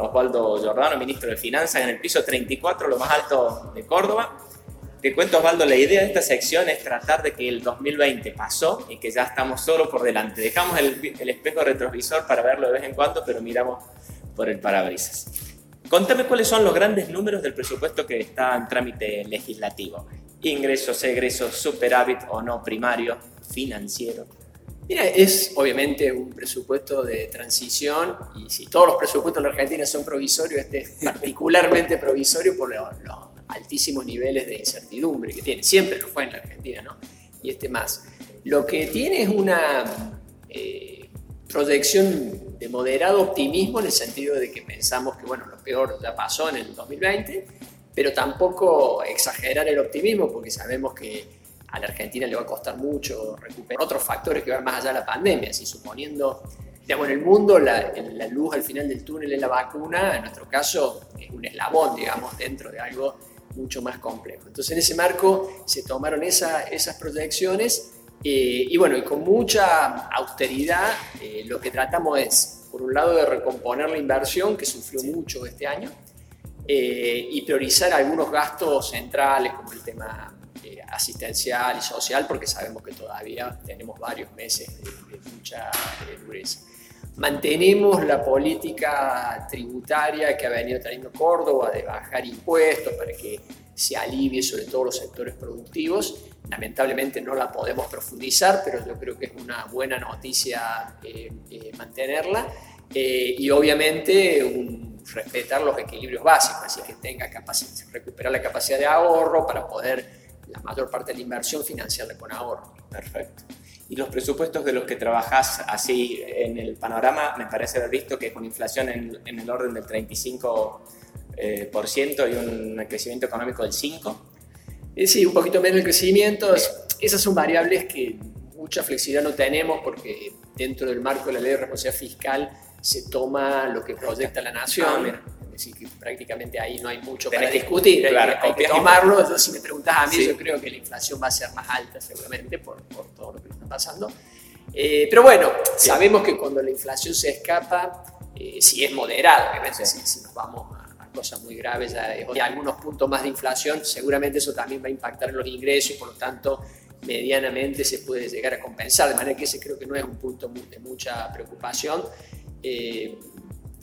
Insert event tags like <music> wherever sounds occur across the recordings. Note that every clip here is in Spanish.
Osvaldo Giordano, ministro de Finanzas, en el piso 34, lo más alto de Córdoba. Te cuento, Osvaldo, la idea de esta sección es tratar de que el 2020 pasó y que ya estamos solo por delante. Dejamos el, el espejo retrovisor para verlo de vez en cuando, pero miramos por el parabrisas. Contame cuáles son los grandes números del presupuesto que está en trámite legislativo. Ingresos, egresos, superávit o no primario, financiero. Mira, es obviamente un presupuesto de transición y si todos los presupuestos en la Argentina son provisorios, este es <laughs> particularmente provisorio por los, altísimos niveles de incertidumbre que tiene. Siempre lo fue en la Argentina, ¿no? Y este más. Lo que tiene es una eh, proyección de moderado optimismo en el sentido de que pensamos que, bueno, lo peor ya pasó en el 2020, pero tampoco exagerar el optimismo porque sabemos que a la Argentina le va a costar mucho recuperar otros factores que van más allá de la pandemia, si suponiendo, digamos, en el mundo la, la, luz al final del túnel es la vacuna, en nuestro caso es un eslabón, digamos, dentro de algo mucho más complejo. Entonces en ese marco se tomaron esa, esas proyecciones eh, y bueno, y con mucha austeridad eh, lo que tratamos es, por un lado, de recomponer la inversión que sufrió mucho este año eh, y priorizar algunos gastos centrales como el tema asistencial y social, porque sabemos que todavía tenemos varios meses de, mucha dureza. Mantenemos la política tributaria que ha venido teniendo Córdoba de bajar impuestos para que se alivie sobre todo los sectores productivos. Lamentablemente no la podemos profundizar, pero yo creo que es una buena noticia eh, eh, mantenerla. Eh, y obviamente un, respetar los equilibrios básicos, así que tenga recuperar la capacidad de ahorro para poder la mayor parte de la inversión financiarla con ahorro. Perfecto. Y los presupuestos de los que trabajás así en el panorama, me parece haber visto que con inflación en, el orden del 35% eh, por ciento y un crecimiento económico del 5%. Eh, sí, un poquito menos el crecimiento. Esas son variables que mucha flexibilidad no tenemos porque dentro del marco de la ley de responsabilidad fiscal se toma lo que proyecta la nación. Ah, decir que prácticamente ahí no hay mucho para discutir, hay, que tomarlo. Entonces, si me preguntas a mí, yo creo que la inflación va a ser más alta seguramente por, por todo lo que está pasando. Eh, pero bueno, sabemos que cuando la inflación se escapa, eh, si es moderada, obviamente, si, si, nos vamos a, cosas muy graves, ya, hay algunos puntos más de inflación, seguramente eso también va a impactar en los ingresos y por lo tanto medianamente se puede llegar a compensar, de manera que ese creo que no es un punto de mucha preocupación. Eh,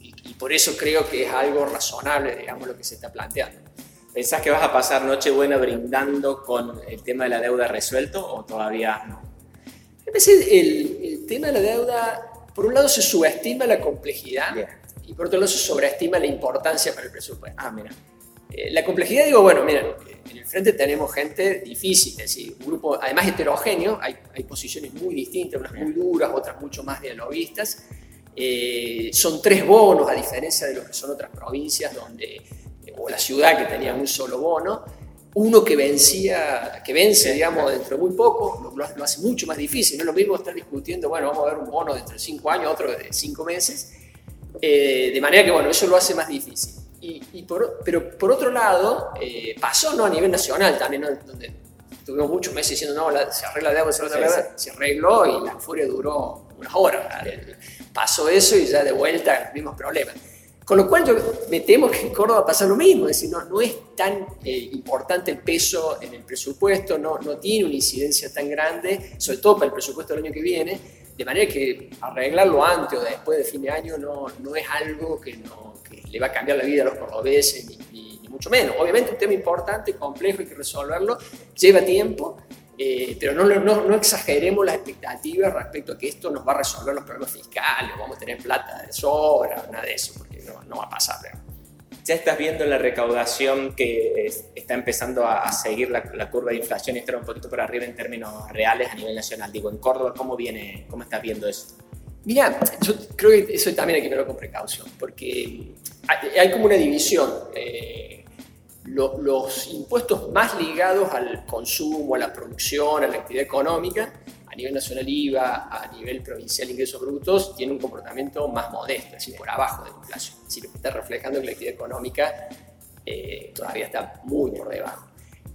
y por eso creo que es algo razonable, digamos, lo que se está planteando. ¿Pensás que vas a pasar Nochebuena brindando con el tema de la deuda resuelto o todavía no? El, el tema de la deuda, por un lado se subestima la complejidad y por otro lado se sobreestima la importancia para el presupuesto. Ah, mira. Eh, la complejidad, digo, bueno, mira, en el frente tenemos gente difícil, es decir, un grupo además heterogéneo, hay, hay posiciones muy distintas, unas muy duras, otras mucho más dialoguistas. Eh, son tres bonos, a diferencia de lo que son otras provincias donde, o la ciudad que tenía un solo bono, uno que vencía, que vence, digamos, dentro de muy poco, lo, hace mucho más difícil. No es lo mismo estar discutiendo, bueno, vamos a ver un bono dentro de cinco años, otro de cinco meses. Eh, de manera que, bueno, eso lo hace más difícil. Y, por, pero por otro lado, eh, pasó ¿no? a nivel nacional también, donde tuvimos muchos meses diciendo, no, se arregla la deuda, se arregla, se arregló y la furia duró unas horas pasó eso y ya de vuelta los mismos problemas. Con lo cual yo me temo que en Córdoba pasa lo mismo, es decir, no, no es tan eh, importante el peso en el presupuesto, no, no tiene una incidencia tan grande, sobre todo para el presupuesto del año que viene, de manera que arreglarlo antes o después de fin de año no, no es algo que, no, que le va a cambiar la vida a los cordobeses, ni, ni mucho menos. Obviamente un tema importante, complejo, hay que resolverlo, lleva tiempo, eh, pero no, no, no, exageremos las expectativas respecto a que esto nos va a resolver los problemas fiscales, vamos a tener plata de sobra, nada de eso, porque no, no va a pasar. Ya estás viendo la recaudación que está empezando a, seguir la, curva de inflación y estar un poquito por arriba en términos reales a nivel nacional. Digo, en Córdoba, ¿cómo, viene, cómo estás viendo eso? Mira, yo creo que eso también hay que verlo con precaución, porque hay, como una división. Eh, los impuestos más ligados al consumo, a la producción, a la actividad económica, a nivel nacional IVA, a nivel provincial ingresos brutos, tienen un comportamiento más modesto, es decir, por abajo de la inflación. Es decir, lo que está reflejando que la actividad económica eh, todavía está muy por debajo.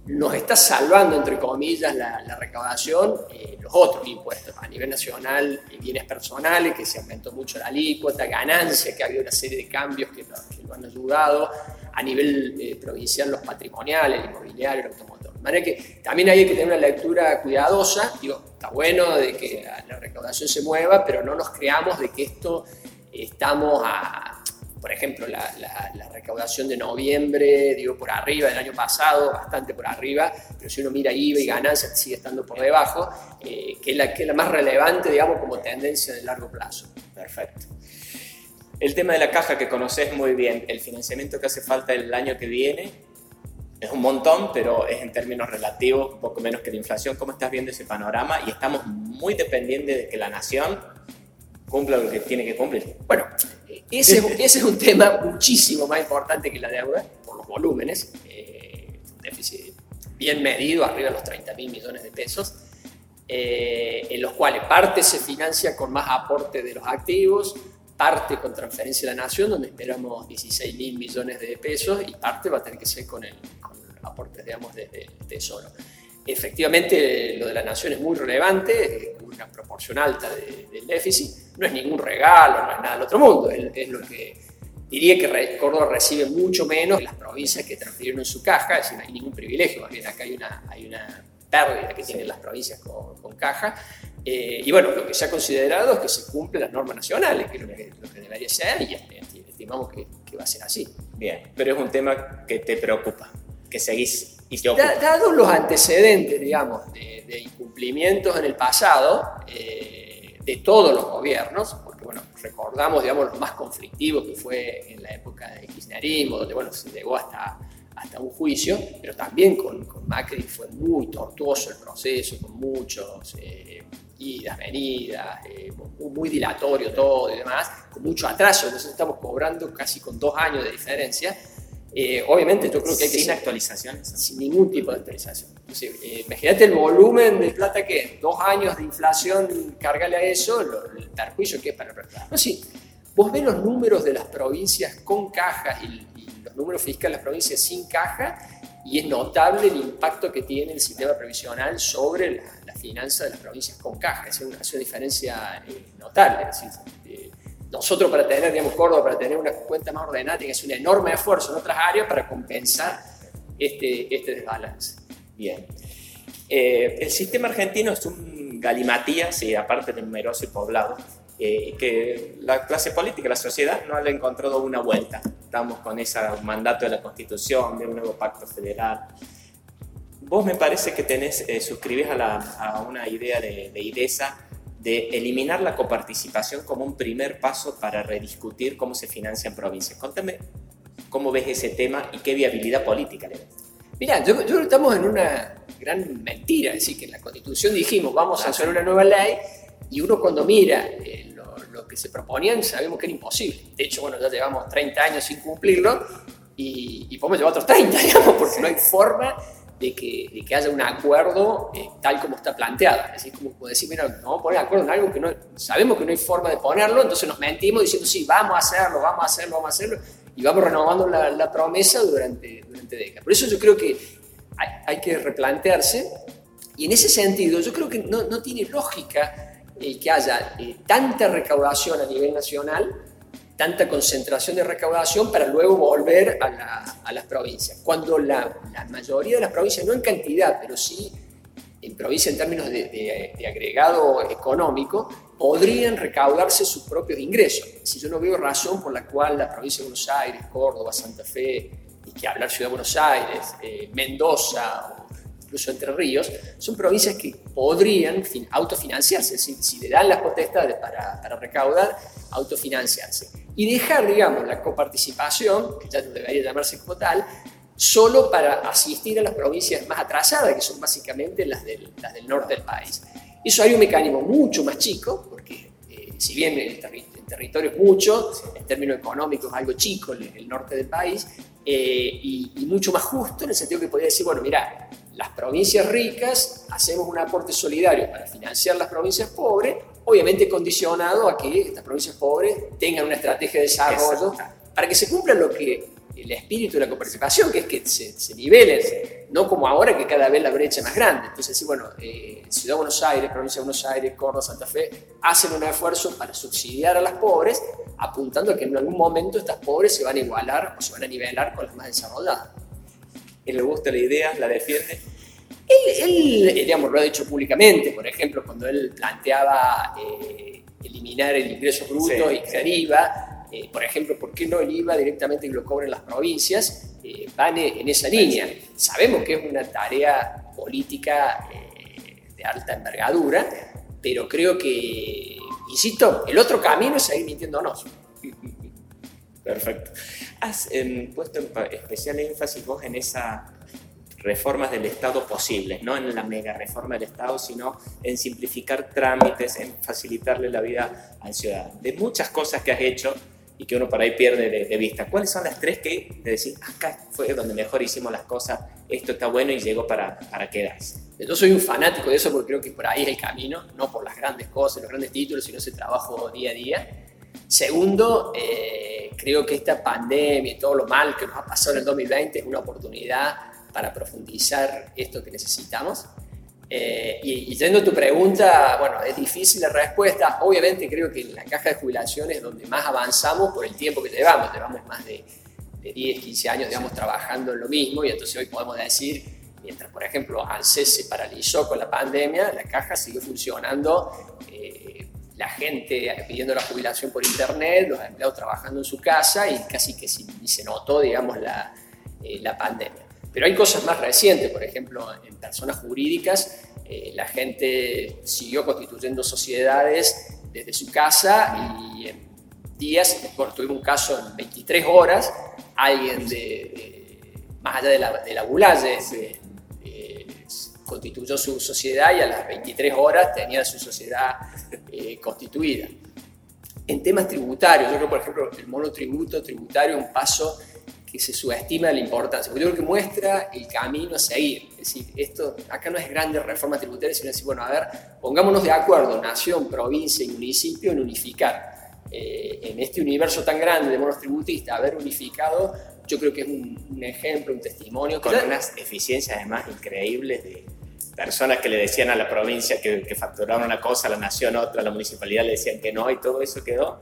nos está salvando, entre comillas, la, recaudación eh, los otros impuestos. A nivel nacional, bienes personales, que se aumentó mucho la alícuota, ganancias, que ha habido una serie de cambios que, lo, han ayudado. A nivel eh, provincial, los patrimoniales, el inmobiliario, el automotor. De manera que también hay que tener una lectura cuidadosa. Digo, está bueno de que la recaudación se mueva, pero no nos creamos de que esto estamos a por ejemplo, la, recaudación de noviembre, digo, por arriba del año pasado, bastante por arriba, pero si uno mira IVA y ganancias, sigue estando por debajo, eh, que, es la, que es la más relevante, digamos, como tendencia de largo plazo. Perfecto. El tema de la caja que conoces muy bien, el financiamiento que hace falta el año que viene, es un montón, pero es en términos relativos poco menos que la inflación. ¿Cómo estás viendo ese panorama? Y estamos muy dependientes de que la nación cumpla lo que tiene que cumplir. Bueno, ese, ese es un tema muchísimo más importante que la deuda, por los volúmenes, eh, déficit bien medido, arriba de los 30 mil millones de pesos, eh, en los cuales parte se financia con más aporte de los activos, parte con transferencia de la nación, donde esperamos 16 mil millones de pesos, y parte va a tener que ser con el, con aporte, digamos, desde el Tesoro. Efectivamente, lo de la nación es muy relevante, una proporción alta del déficit. No es ningún regalo, no es nada del otro mundo. Es, lo que diría que Córdoba recibe mucho menos que las provincias que transfirieron en su caja, es decir, no hay ningún privilegio, bien acá hay una, hay una pérdida que tienen las provincias con, caja. Eh, y bueno, lo que se ha considerado es que se cumplen las normas nacionales, que es lo que, debería ser, y estimamos que, que va a ser así. Bien, pero es un tema que te preocupa, que seguís Dados los antecedentes, digamos, de, incumplimientos en el pasado, eh, de todos los gobiernos, porque bueno, recordamos, digamos, lo más conflictivo que fue en la época de kirchnerismo, donde bueno, se llegó hasta, hasta un juicio, pero también con, con Macri fue muy tortuoso el proceso, con muchos eh, idas, venidas, eh, muy dilatorio todo y demás, con mucho atraso, entonces estamos cobrando casi con dos años de diferencia eh, obviamente yo creo que hay que... Sin actualizaciones. Sin ningún tipo de actualización. Eh, imagínate el volumen de plata que es, dos años de inflación, cárgale a eso, el perjuicio que es para... No, sí, vos ves los números de las provincias con cajas y, los números fiscales de las provincias sin caja y es notable el impacto que tiene el sistema previsional sobre la, la finanza de las provincias con caja. Es una, una diferencia eh, notable. Es decir, nosotros para tener, digamos, Córdoba, para tener una cuenta más ordenada, tiene que hacer un enorme esfuerzo en otras áreas para compensar este, este desbalance. Bien. Eh, el sistema argentino es un galimatías, y aparte numeroso y poblado, eh, que la clase política, la sociedad, no le ha encontrado una vuelta. Estamos con ese mandato de la Constitución, de un nuevo pacto federal. Vos me parece que tenés, eh, suscribís a, a, una idea de, de IDESA de eliminar la coparticipación como un primer paso para rediscutir cómo se financian provincias. Contame cómo ves ese tema y qué viabilidad política le ves. Mira, yo, yo, estamos en una gran mentira, es decir, que en la Constitución dijimos vamos a hacer una nueva ley y uno cuando mira eh, lo, que se proponían sabemos que era imposible. De hecho, bueno, ya llevamos 30 años sin cumplirlo y, y podemos llevar otros 30, <laughs> digamos, porque no hay forma de que, que haya un acuerdo eh, tal como está planteado. Es decir, como, decir, mira, nos vamos a poner de acuerdo en algo que no, sabemos que no hay forma de ponerlo, entonces nos mentimos diciendo, sí, vamos a hacerlo, vamos a hacerlo, vamos a hacerlo, y vamos renovando la, la promesa durante, durante décadas. Por eso yo creo que hay, hay, que replantearse, y en ese sentido yo creo que no, no tiene lógica el que haya eh, tanta recaudación a nivel nacional tanta concentración de recaudación para luego volver a, las provincias. Cuando la, mayoría de las provincias, no en cantidad, pero sí en provincia en términos de, agregado económico, podrían recaudarse sus propios ingresos. Si yo no veo razón por la cual la provincia de Buenos Aires, Córdoba, Santa Fe, y que hablar Ciudad de Buenos Aires, eh, Mendoza incluso Entre Ríos, son provincias que podrían autofinanciarse, si, si le dan las potestades para, para recaudar, autofinanciarse y dejar, digamos, la coparticipación, que ya debería llamarse como tal, solo para asistir a las provincias más atrasadas, que son básicamente las del, las del norte del país. Eso hay un mecanismo mucho más chico, porque eh, si bien el, territorio es mucho, en términos económicos es algo chico el, norte del país, eh, y, y, mucho más justo en el sentido que podría decir, bueno, mira, las provincias ricas hacemos un aporte solidario para financiar las provincias pobres, obviamente condicionado a que estas provincias pobres tengan una estrategia de desarrollo para que se cumpla lo que el espíritu de la coparticipación, que es que se, se nivelen, no como ahora que cada vez la brecha es más grande. Entonces, sí, bueno, eh, Ciudad de Buenos Aires, Provincia de Buenos Aires, Córdoba, Santa Fe, hacen un esfuerzo para subsidiar a las pobres, apuntando a que en algún momento estas pobres se van a igualar o se van a nivelar con las más desarrolladas. ¿Y le gusta la idea? ¿La defiende? Él, él, digamos, lo ha dicho públicamente, por ejemplo, cuando él planteaba eh, eliminar el ingreso bruto Sí, y crear IVA, eh, por ejemplo, ¿por qué no el IVA directamente que lo cobren las provincias? Eh, van en esa línea. Sabemos que es una tarea política eh, de alta envergadura, pero creo que, insisto, el otro camino es seguir mintiéndonos. Perfecto. Has em, puesto especial énfasis vos en esas reformas del Estado posibles, no en la mega reforma del Estado, sino en simplificar trámites, en facilitarle la vida al ciudadano. De muchas cosas que has hecho y que uno por ahí pierde de, vista, ¿cuáles son las tres que de decir, acá fue donde mejor hicimos las cosas, esto está bueno y llegó para, para quedarse? Yo soy un fanático de eso porque creo que por ahí es el camino, no por las grandes cosas, los grandes títulos, sino ese trabajo día a día. Segundo, eh, creo que esta pandemia y todo lo mal que nos ha pasado en el 2020 es una oportunidad para profundizar esto que necesitamos. Eh, y, y yendo a tu pregunta, bueno, es difícil la respuesta. Obviamente creo que en la caja de jubilaciones es donde más avanzamos por el tiempo que llevamos. Llevamos más de, de 10, 15 años, digamos, trabajando en lo mismo y entonces hoy podemos decir, mientras, por ejemplo, ANSES se paralizó con la pandemia, la caja siguió funcionando. La gente pidiendo la jubilación por internet, los empleados trabajando en su casa y casi que si- ni se notó, digamos, la, eh, la pandemia. Pero hay cosas más recientes, por ejemplo, en personas jurídicas, eh, la gente siguió constituyendo sociedades desde su casa y en días, bueno, tuvimos un caso en 23 horas, alguien de, de- más allá de la, de la Bulaye, eh, eh, constituyó su sociedad y a las 23 horas tenía su sociedad eh, constituida. En temas tributarios, yo creo, por ejemplo, el monotributo tributario es un paso que se subestima la importancia, porque yo creo que muestra el camino a seguir. Es decir, esto, acá no es grande reforma tributaria, sino decir, bueno, a ver, pongámonos de acuerdo, nación, provincia y municipio, en unificar. Eh, en este universo tan grande de monotributistas, haber unificado, yo creo que es un, un ejemplo, un testimonio. Con Claro, unas eficiencias además increíbles de personas que le decían a la provincia que, que facturaban una cosa, a la nación otra, a la municipalidad le decían que no y todo eso quedó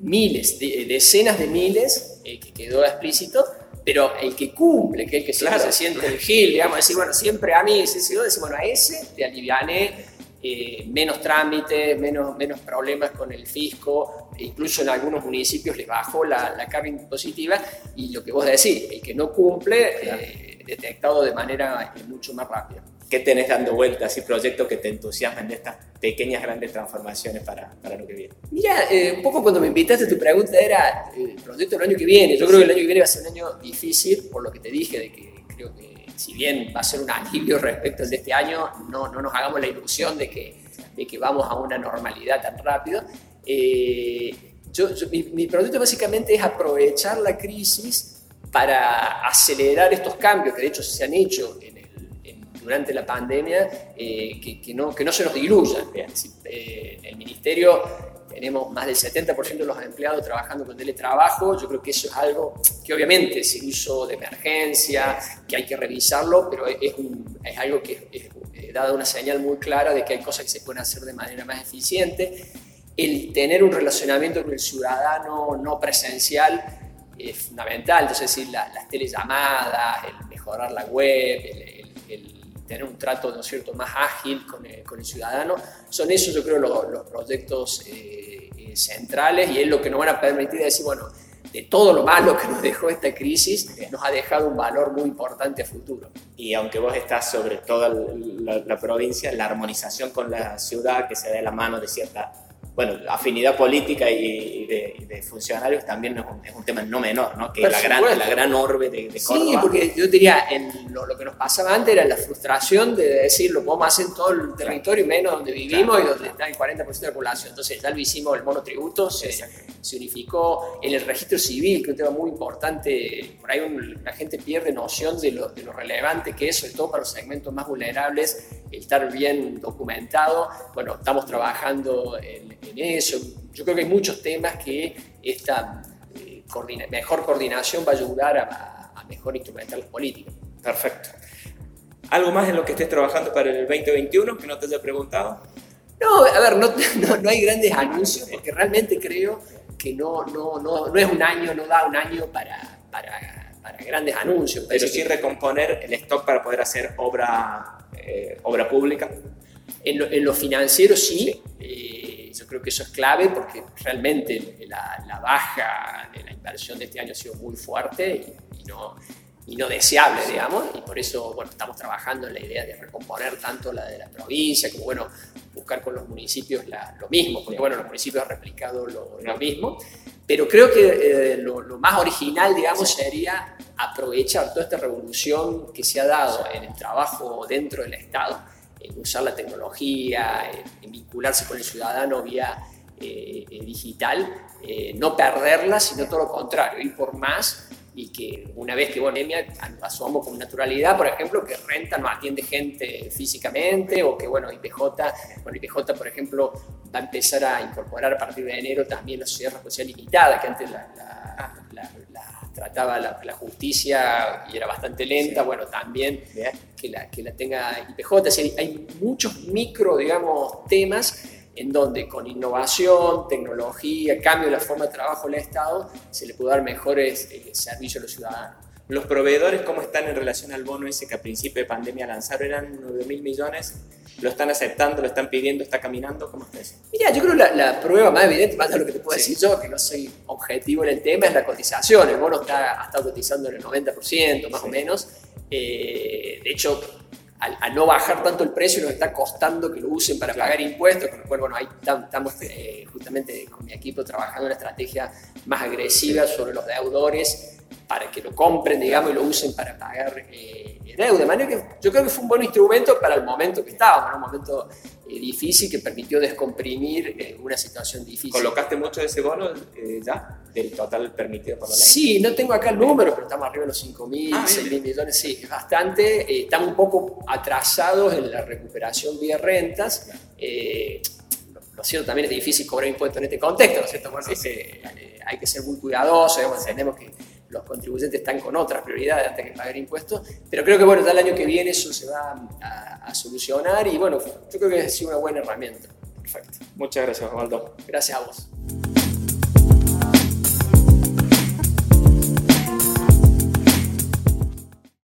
miles, de- decenas de miles, eh, que quedó explícito, pero el que cumple, que es el que siempre Claro. se siente el gil, digamos, decir, bueno, siempre a mí, yo decir, bueno, a ese te aliviané eh, menos trámites, menos, menos problemas con el fisco, incluso en algunos municipios les bajó la, la carga impositiva, y lo que vos decís, el que no cumple, eh, detectado de manera eh, mucho más rápida. ¿Qué tenés dando vueltas y proyectos que te entusiasmen de estas pequeñas, grandes transformaciones para, para lo que viene? Mira, eh, un poco cuando me invitaste, tu pregunta era eh, el proyecto del año que viene. Yo creo que el año que viene va a ser un año difícil, por lo que te dije, de que creo que si bien va a ser un alivio respecto al de este año, no, no nos hagamos la ilusión de que, de que vamos a una normalidad tan rápido. Eh, yo, yo- mi, mi proyecto básicamente es aprovechar la crisis para acelerar estos cambios que de hecho se han hecho en el- en- durante la pandemia, eh, que, que no, que no se nos diluyan. Eh, en el ministerio tenemos más del 70% de los empleados trabajando con teletrabajo. Yo creo que eso es algo que obviamente es el uso de emergencia, que hay que revisarlo, pero es, un- es algo que es, es, eh, una señal muy clara de que hay cosas que se pueden hacer de manera más eficiente. El tener un relacionamiento con el ciudadano no presencial es fundamental. Entonces, es decir, la- las telellamadas, el mejorar la web, el, el- el tener un trato, ¿no es cierto?, más ágil con el, con el ciudadano, son esos, yo creo, los, los proyectos eh, eh, centrales y es lo que nos van a permitir decir, bueno, de todo lo malo que nos dejó esta crisis, nos ha dejado un valor muy importante a futuro. Y aunque vos estás sobre toda la, la provincia, la armonización con la ciudad que se da de la mano de cierta bueno, afinidad política y, de, de funcionarios también es un, es un tema no menor, ¿no? Que la gran, la gran orbe de, de Sí, porque yo diría, en lo, lo que nos pasaba antes era la frustración de decir, lo podemos hacer en todo el territorio, menos donde vivimos Claro. y donde está el 40% de la población. Entonces ya lo hicimos, el monotributo se, se unificó en el registro civil, que es un tema muy importante. Por ahí un- la gente pierde noción de lo, de lo relevante que es, sobre todo para los segmentos más vulnerables, el estar bien documentado. Bueno, estamos trabajando en, en eso. Yo creo que hay muchos temas que esta eh, mejor coordinación va a ayudar a, a mejor instrumentar las políticas. Perfecto. ¿Algo más en lo que estés trabajando para el 2021 que no te haya preguntado? No, a ver, <laughs> no, no, hay grandes anuncios porque realmente creo que no, no, no, no es un año, no da un año para, para, para grandes anuncios. Pero sí recomponer el stock para poder hacer obra, eh, obra pública. En lo, en lo financiero sí, eh, yo creo que eso es clave porque realmente la, la, baja de la inversión de este año ha sido muy fuerte y, y no, y no deseable, digamos, y por eso, bueno, estamos trabajando en la idea de recomponer tanto la de la provincia como, bueno, buscar con los municipios lo mismo, porque, bueno, los municipios han replicado lo, mismo, pero creo que eh, lo, más original, digamos, sería aprovechar toda esta revolución que se ha dado en el trabajo dentro del Estado, en usar la tecnología, en, vincularse con el ciudadano vía eh, digital, eh, no perderla, sino todo lo contrario, ir por más y que una vez que Bonemia asumamos con naturalidad, por ejemplo, que Renta no atiende gente físicamente o que, bueno, IPJ, bueno, IPJ, por ejemplo, va a empezar a incorporar a partir de enero también la sociedad responsabilidad limitada, que antes la, trataba la, justicia y era bastante lenta, bueno, también que la, que la tenga IPJ. hay muchos micro, digamos, temas en donde con innovación, tecnología, cambio de la forma de trabajo del Estado, se le puede dar mejores eh, servicios a los ciudadanos. ¿Los proveedores cómo están en relación al bono ese que a principio de pandemia lanzaron? ¿Eran 9 mil millones? ¿Lo están aceptando? ¿Lo están pidiendo? ¿Está caminando? ¿Cómo está eso? Mira, yo creo que la, la, prueba más evidente, más de lo que te puedo decir yo, que no soy objetivo en el tema, es la cotización. El bono está, ha estado cotizando en el 90%, más o menos. Eh, de hecho, al, no bajar tanto el precio nos está costando que lo usen para pagar impuestos, con lo cual, bueno, ahí estamos eh, justamente con mi equipo trabajando una estrategia más agresiva sobre los deudores para que lo compren, digamos, y lo usen para pagar eh, deuda. De manera que yo creo que fue un buen instrumento para el momento que estábamos, un momento eh, difícil que permitió descomprimir una situación difícil. ¿Colocaste mucho de ese bono ya? del total permitido por la ley? Sí, no tengo acá el número, pero estamos arriba de los 5 mil, ah, mil millones, sí, es bastante. Eh, estamos un poco atrasados en la recuperación vía rentas. Eh, lo cierto también es difícil cobrar impuestos en este contexto, ¿no es cierto? Bueno, eh, hay que ser muy cuidadosos, entendemos que los contribuyentes están con otras prioridades antes que pagar impuestos, pero creo que bueno, ya el año que viene eso se va a, a solucionar y bueno, yo creo que ha sido una buena herramienta. Perfecto. Muchas gracias, Osvaldo. Gracias a vos.